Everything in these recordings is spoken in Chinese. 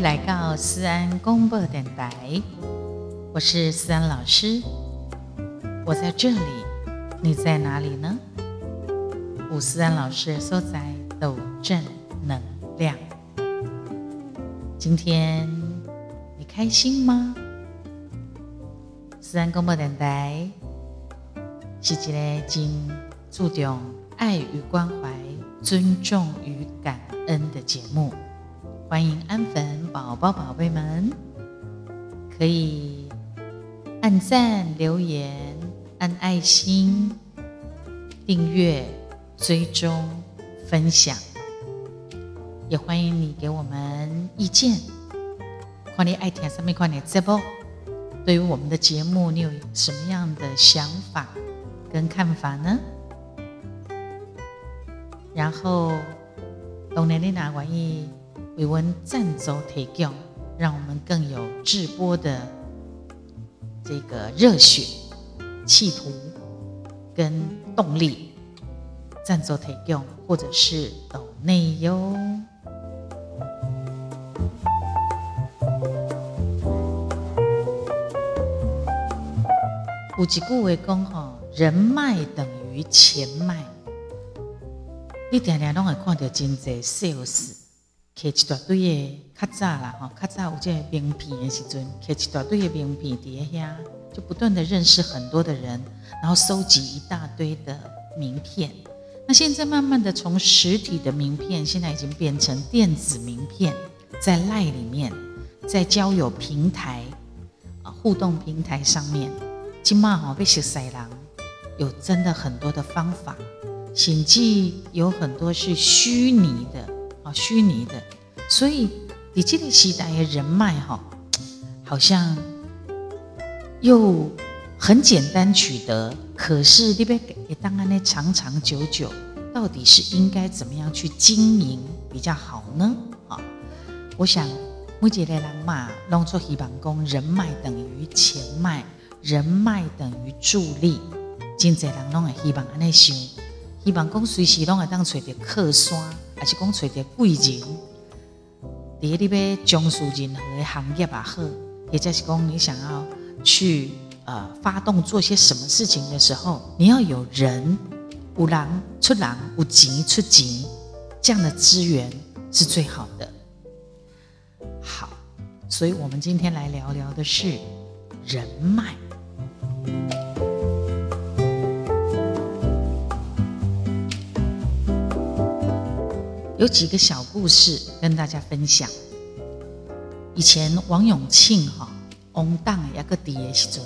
来到思安公播电台，我是思安老师，我在这里，你在哪里呢？五思安老师所在都正能量，今天你开心吗？思安公播电台是一个真注重爱与关怀、尊重与感恩的节目。欢迎安粉宝宝、宝贝们，可以按赞、留言、按爱心、订阅、追踪、分享，也欢迎你给我们意见。看你爱听什么款的直播，对于我们的节目，你有什么样的想法跟看法呢？然后，当年你哪玩意？为我们赞助提供，让我们更有直播的这个热血、企图跟动力。赞助提供，或者是抖内哟。有一句话讲吼，人脉等于钱脉。你常常拢会看到真济 sales。摕一大堆的较早啦，吼，较早有这名片的时阵，摕一大堆的名片伫遐，就不断的认识很多的人，然后收集一大堆的名片。那现在慢慢的从实体的名片，现在已经变成电子名片，在赖里面，在交友平台啊互动平台上面，今嘛吼被识晒人，有真的很多的方法，甚至有很多是虚拟的。啊，虚拟的，所以你这个时代的人脉哈，好像又很简单取得，可是你别也当然呢长长久久，到底是应该怎么样去经营比较好呢？啊，我想目前的人嘛，拢做希望讲人脉等于钱脉，人脉等于助力，真济人拢会希望安尼想，希望讲随时拢会当找到客山。还是讲找着贵人，第一你要从事任何的行业也好，或者是讲你想要去呃发动做些什么事情的时候，你要有人，有人出人，有钱出钱，这样的资源是最好的。好，所以我们今天来聊聊的是人脉。有几个小故事跟大家分享。以前王永庆哈，翁当一个底的时阵，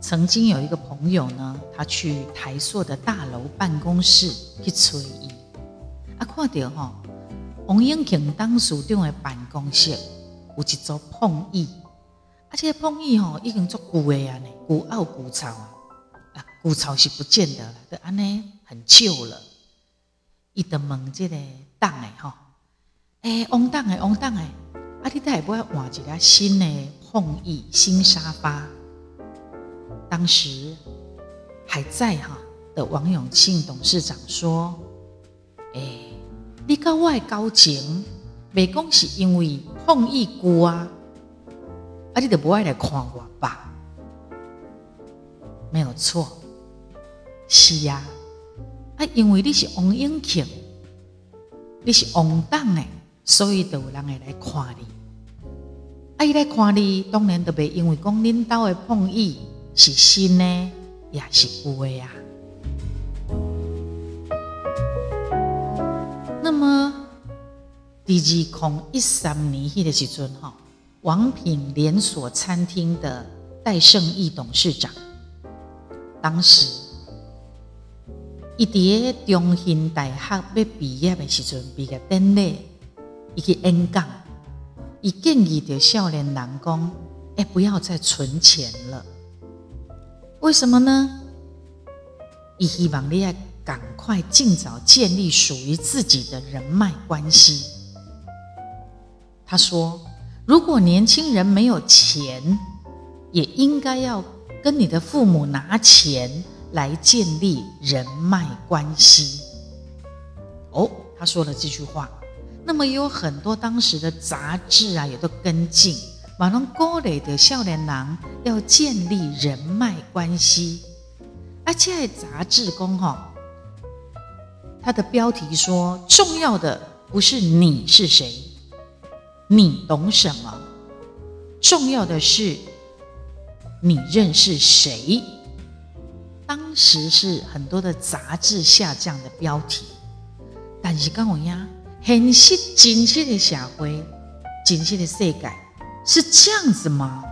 曾经有一个朋友呢，他去台塑的大楼办公室去催伊，啊，看到哈，王永庆当署长的办公室有一座碰椅，而且碰椅吼已经做旧的啊，呢古奥古潮啊，古潮是不见得了，都安尼很旧了。伊就问这个党诶吼，诶，王党诶，王党诶，啊，你会不会换一个新的碰椅、新沙发？当时还在哈的王永庆董事长说：“诶，你跟我诶交情，未讲是因为碰椅旧啊，啊，你就不爱来看我吧？没有错，是呀。”啊，因为你是王永庆，你是王党诶，所以就有人会来看你。啊，伊来看你，当然都袂因为讲领导的碰意是新呢，也是旧的呀。那么第二空一三年迄个时阵哈，王品连锁餐厅的戴胜义董事长，当时。伊伫个中兴大学要毕业的时阵，毕业典礼，伊去演讲，伊建议着少年人讲：“哎，不要再存钱了。为什么呢？伊希望你要赶快尽早建立属于自己的人脉关系。”他说：“如果年轻人没有钱，也应该要跟你的父母拿钱。”来建立人脉关系。哦，他说了这句话，那么也有很多当时的杂志啊，也都跟进，马龙高磊的少年郎要建立人脉关系。而且杂志公哈，它的标题说，重要的不是你是谁，你懂什么，重要的是你认识谁。当时是很多的杂志下这样的标题，但是跟我一样。现实真实的社会，真实的世界是这样子吗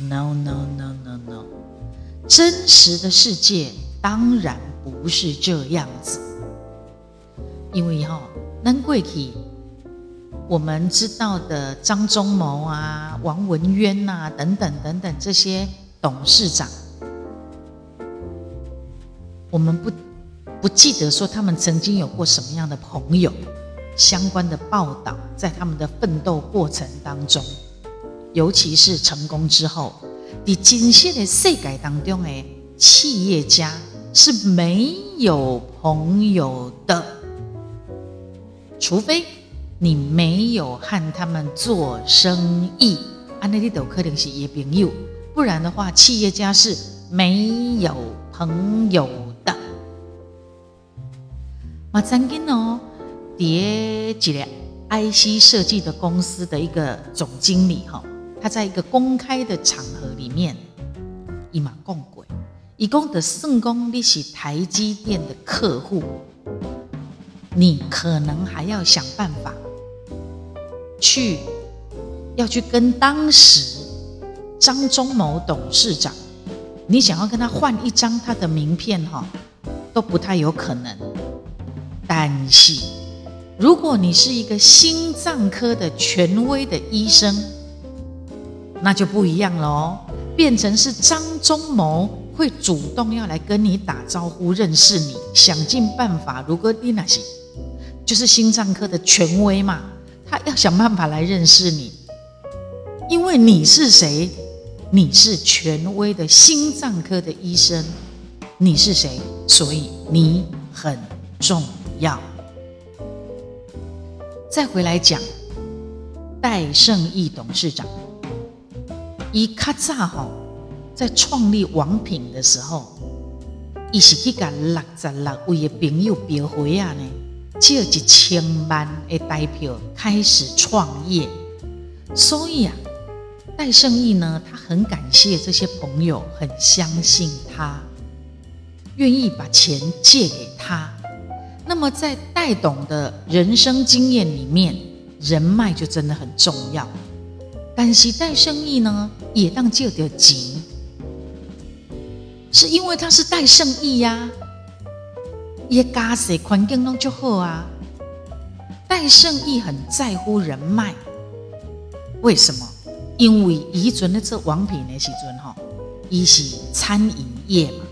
？No No No No No，真实的世界当然不是这样子。因为哈，能贵体我们知道的张忠谋啊、王文渊呐等等等等这些董事长，我们不。不记得说他们曾经有过什么样的朋友，相关的报道，在他们的奋斗过程当中，尤其是成功之后，在今现的世界当中，诶，企业家是没有朋友的，除非你没有和他们做生意，安那里都可能是也朋友，不然的话，企业家是没有朋友。我曾经哦，叠几个 IC 设计的公司的一个总经理哈，他在一个公开的场合里面，一马共轨，一共的圣功你是台积电的客户，你可能还要想办法去，要去跟当时张忠谋董事长，你想要跟他换一张他的名片哈，都不太有可能。但是，如果你是一个心脏科的权威的医生，那就不一样了哦，变成是张忠谋会主动要来跟你打招呼、认识你，想尽办法。如果你那些就是心脏科的权威嘛，他要想办法来认识你，因为你是谁？你是权威的心脏科的医生，你是谁？所以你很重。要再回来讲，戴胜义董事长，伊卡扎吼在创立王品的时候，伊是去甲六十六位的朋友标会啊呢，借一千万的代票开始创业。所以啊，戴胜义呢，他很感谢这些朋友，很相信他，愿意把钱借给他。那么，在戴董的人生经验里面，人脉就真的很重要。但是戴生意呢，也当借得急，是因为他是戴胜义呀，也家世环境拢就好啊。戴胜义很在乎人脉，为什么？因为以前的做王品的时阵吼，伊是餐饮业嘛。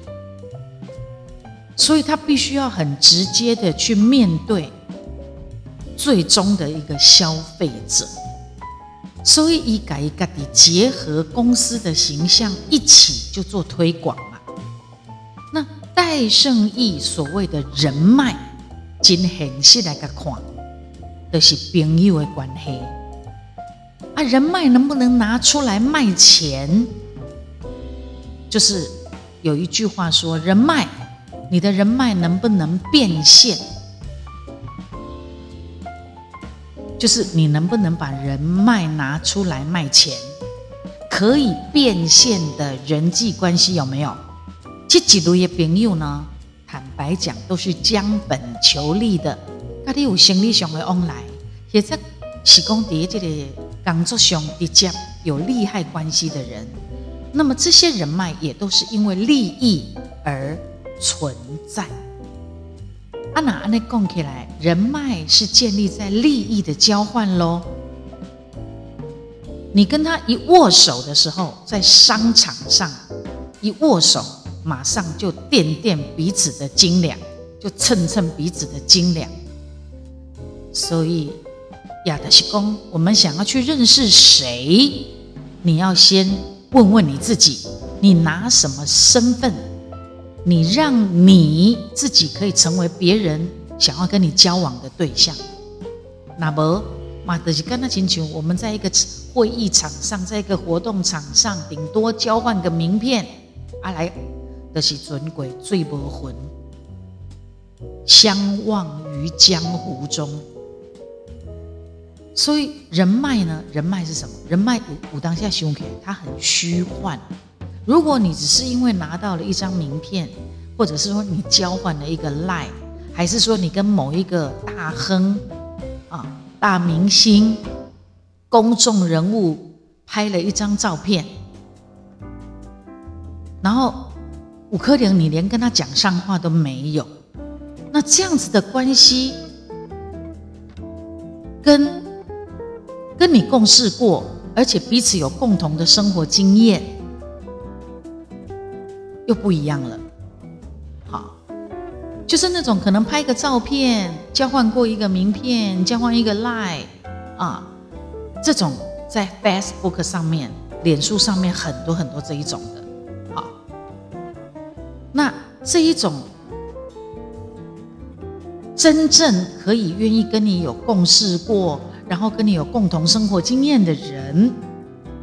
所以他必须要很直接的去面对最终的一个消费者，所以一改一改的结合公司的形象一起就做推广嘛。那戴胜义所谓的人脉，真现实来个看，都是朋友的关系啊。人脉能不能拿出来卖钱？就是有一句话说，人脉。你的人脉能不能变现？就是你能不能把人脉拿出来卖钱？可以变现的人际关系有没有？这几类的朋友呢？坦白讲，都是将本求利的。家里有生理上的往来，也在是讲伫这个工作上直接有利害关系的人。那么这些人脉也都是因为利益而。存在，阿那安尼讲起来，人脉是建立在利益的交换喽。你跟他一握手的时候，在商场上一握手，马上就掂掂彼此的斤两，就称称彼此的斤两。所以亚德西公，我们想要去认识谁，你要先问问你自己，你拿什么身份？你让你自己可以成为别人想要跟你交往的对象。那么，马德是跟他请求，我们在一个会议场上，在一个活动场上，顶多交换个名片，啊来，的是尊贵最无魂，相忘于江湖中。所以人脉呢？人脉是什么？人脉武当下胸口，它很虚幻。如果你只是因为拿到了一张名片，或者是说你交换了一个赖，还是说你跟某一个大亨啊、大明星、公众人物拍了一张照片，然后五颗零你连跟他讲上话都没有，那这样子的关系跟。跟你共事过，而且彼此有共同的生活经验，又不一样了。好，就是那种可能拍个照片，交换过一个名片，交换一个 lie 啊，这种在 Facebook 上面、脸书上面很多很多这一种的。好，那这一种真正可以愿意跟你有共事过。然后跟你有共同生活经验的人，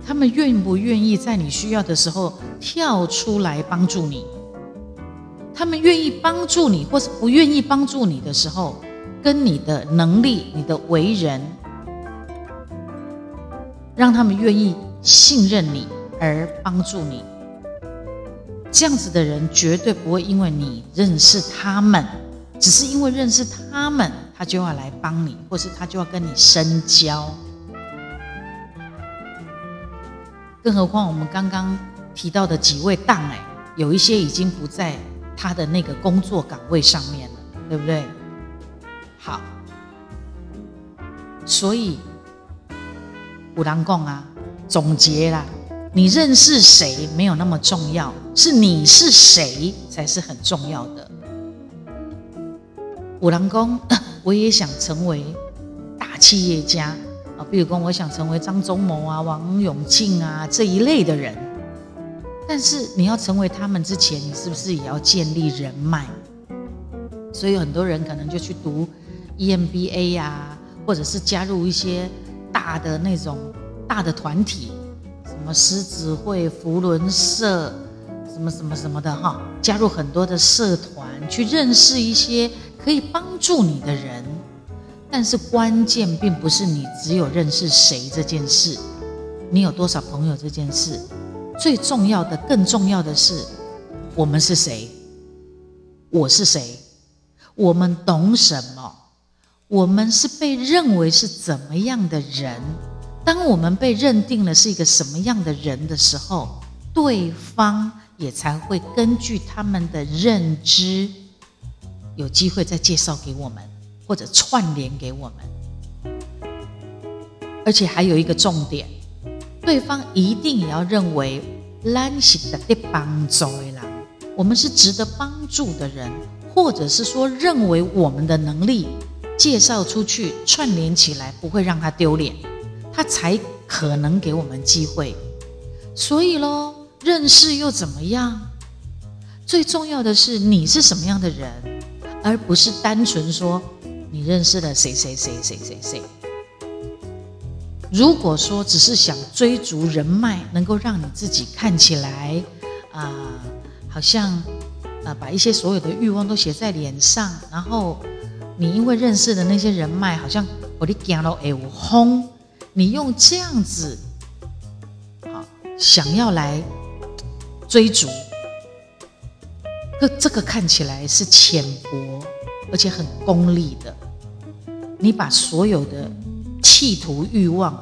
他们愿不愿意在你需要的时候跳出来帮助你？他们愿意帮助你，或是不愿意帮助你的时候，跟你的能力、你的为人，让他们愿意信任你而帮助你。这样子的人绝对不会因为你认识他们，只是因为认识他们。他就要来帮你，或是他就要跟你深交。更何况我们刚刚提到的几位档哎，有一些已经不在他的那个工作岗位上面了，对不对？好，所以五郎贡啊，总结啦，你认识谁没有那么重要，是你是谁才是很重要的。五郎公。我也想成为大企业家比如说我想成为张忠谋啊、王永庆啊这一类的人。但是你要成为他们之前，你是不是也要建立人脉？所以很多人可能就去读 EMBA 呀，或者是加入一些大的那种大的团体，什么狮子会、福伦社，什么什么什么的哈，加入很多的社团，去认识一些。可以帮助你的人，但是关键并不是你只有认识谁这件事，你有多少朋友这件事，最重要的、更重要的是，我们是谁？我是谁？我们懂什么？我们是被认为是怎么样的人？当我们被认定了是一个什么样的人的时候，对方也才会根据他们的认知。有机会再介绍给我们，或者串联给我们，而且还有一个重点，对方一定也要认为咱是得帮助的人，我们是值得帮助的人，或者是说认为我们的能力介绍出去串联起来不会让他丢脸，他才可能给我们机会。所以喽，认识又怎么样？最重要的是你是什么样的人。而不是单纯说你认识了谁谁谁谁谁谁。如果说只是想追逐人脉，能够让你自己看起来啊，好像啊把一些所有的欲望都写在脸上，然后你因为认识的那些人脉，好像我的讲了哎我轰，你用这样子好想要来追逐。这这个看起来是浅薄，而且很功利的。你把所有的企图欲望，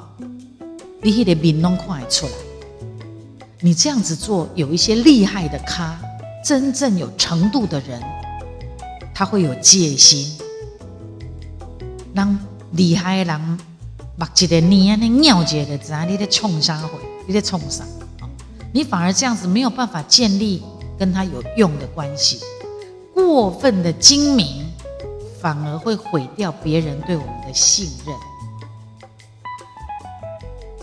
你得明弄快出来。你这样子做，有一些厉害的咖，真正有程度的人，他会有戒心。让厉害的人，目一个你啊，你尿结的，知道你在冲啥回？你在冲啥？你反而这样子没有办法建立。跟他有用的关系，过分的精明反而会毁掉别人对我们的信任。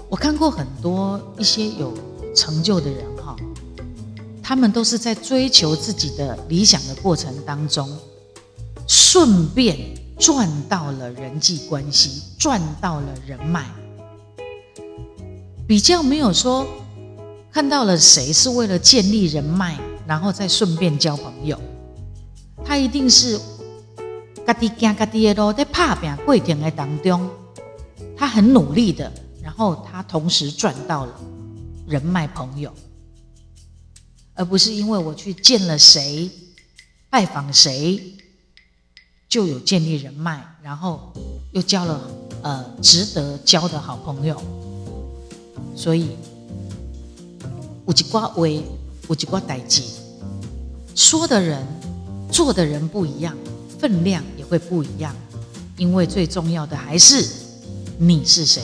我看过很多一些有成就的人哈，他们都是在追求自己的理想的过程当中，顺便赚到了人际关系，赚到了人脉，比较没有说看到了谁是为了建立人脉，然后再顺便交朋友。他一定是家己行家己的路，在拍拼过程的当中，他很努力的，然后他同时赚到了人脉朋友，而不是因为我去见了谁，拜访谁。就有建立人脉，然后又交了呃值得交的好朋友，所以有一挂威，有一挂代际，说的人、做的人不一样，分量会不一样，因为最重要的还是你是谁，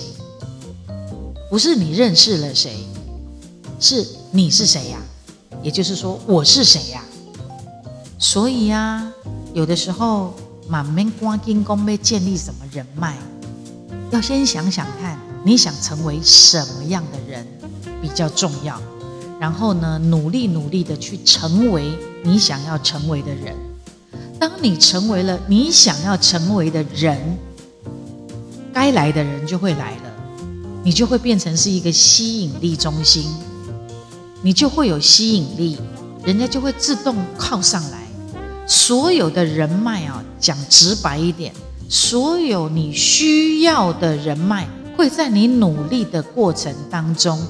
不是你认识了谁，是你是谁呀？也就是说我是谁呀？所以呀，有的时候。满面光金宫被建立什么人脉？要先想想看，你想成为什么样的人比较重要。然后呢，努力努力的去成为你想要成为的人。当你成为了你想要成为的人，该来的人就会来了，你就会变成是一个吸引力中心，你就会有吸引力，人家就会自动靠上来。所有的人脉啊，讲直白一点，所有你需要的人脉会在你努力的过程当中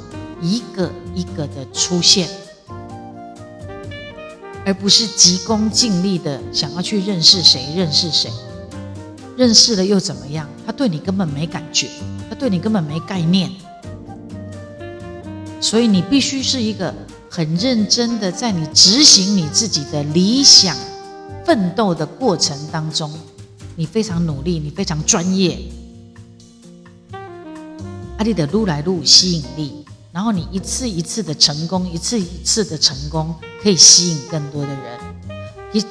一个一个的出现，而不是急功近利的想要去认识谁认识谁，认识了又怎么样？他对你根本没感觉，他对你根本没概念，所以你必须是一个很认真的在你执行你自己的理想。奋斗的过程当中，你非常努力，你非常专业，阿里的撸来撸吸引力，然后你一次一次的成功，一次一次的成功，可以吸引更多的人。一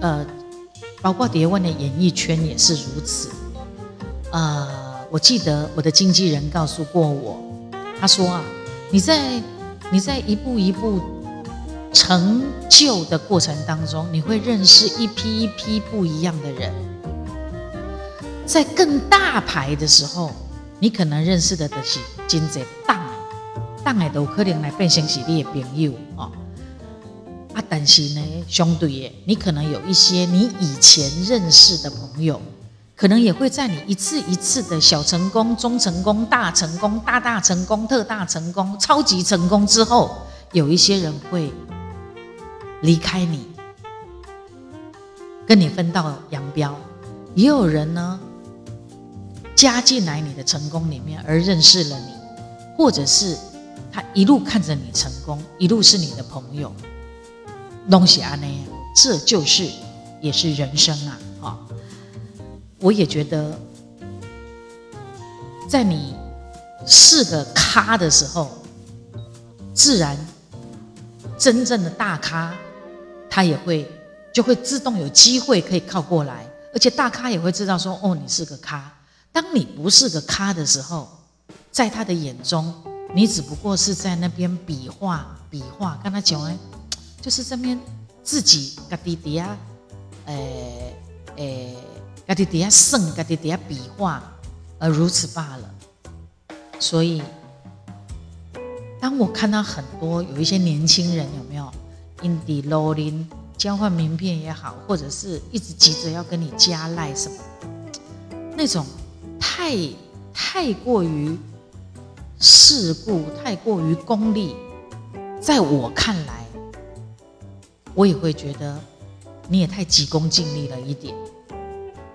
呃，包括蝶问的演艺圈也是如此。呃，我记得我的经纪人告诉过我，他说啊，你在你在一步一步。成就的过程当中，你会认识一批一批不一样的人。在更大牌的时候，你可能认识的都是金贼大档的都可能来变成是你的朋友哦。啊，但是呢，相对的，你可能有一些你以前认识的朋友，可能也会在你一次一次的小成功、中成功、大成功、大大成功、特大成功、超级成功之后，有一些人会。离开你，跟你分道扬镳，也有人呢加进来你的成功里面而认识了你，或者是他一路看着你成功，一路是你的朋友，东西啊那样，这就是也是人生啊！哈，我也觉得，在你是个咖的时候，自然真正的大咖。他也会就会自动有机会可以靠过来，而且大咖也会知道说：“哦，你是个咖。”当你不是个咖的时候，在他的眼中，你只不过是在那边比划比划，跟他讲哎，就是这边自己嘎滴滴啊，诶诶，嘎滴滴啊胜，嘎滴滴啊比划，而如此罢了。所以，当我看到很多有一些年轻人，有没有？in the loading 交换名片也好，或者是一直急着要跟你加赖什么，那种太太过于世故，太过于功利，在我看来，我也会觉得你也太急功近利了一点。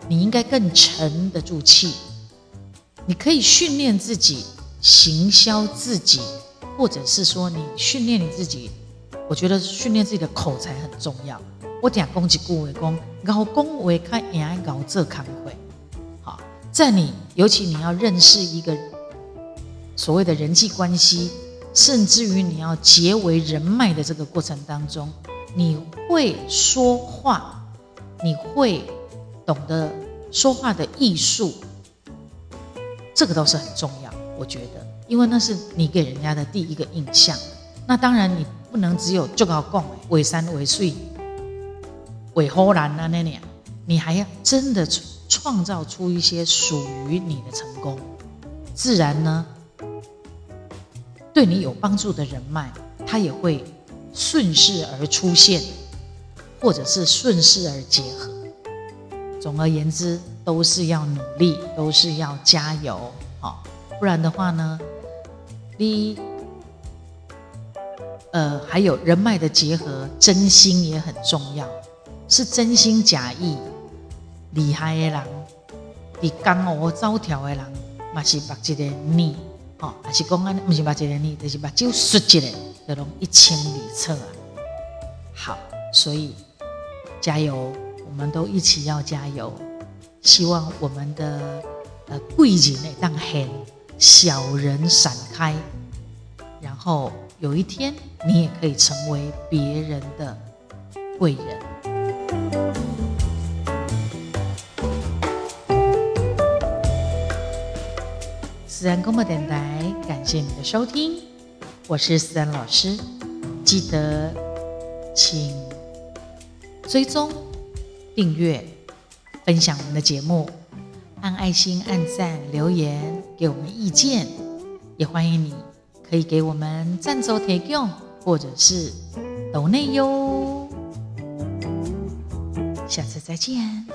你应该更沉得住气，你可以训练自己，行销自己，或者是说你训练你自己。我觉得训练自己的口才很重要。我讲讲一句话，讲咬讲话看赢咬这康会。好，在你尤其你要认识一个所谓的人际关系，甚至于你要结为人脉的这个过程当中，你会说话，你会懂得说话的艺术，这个都是很重要。我觉得，因为那是你给人家的第一个印象。那当然你。不能只有就好讲，为山为水，为好难啊那样，你还要真的创造出一些属于你的成功，自然呢，对你有帮助的人脉，它也会顺势而出现，或者是顺势而结合。总而言之，都是要努力，都是要加油，好，不然的话呢，你呃还有人脉的结合，真心也很重要，是真心假意。厉害的人，伫江湖走条的人，嘛是目一个你，吼，还是讲安，不是目一个你，就是目睭缩一个，就拢一清二楚啊。好，所以加油，我们都一起要加油。希望我们的呃贵人呢，当很小人闪开，然后有一天你也可以成为别人的贵人。私人公播电台，感谢你的收听，我是思然老师。记得请追踪、订阅、分享我们的节目，按爱心、按赞、留言给我们意见，也欢迎你可以给我们赞助提供或者是抖内哟。下次再见。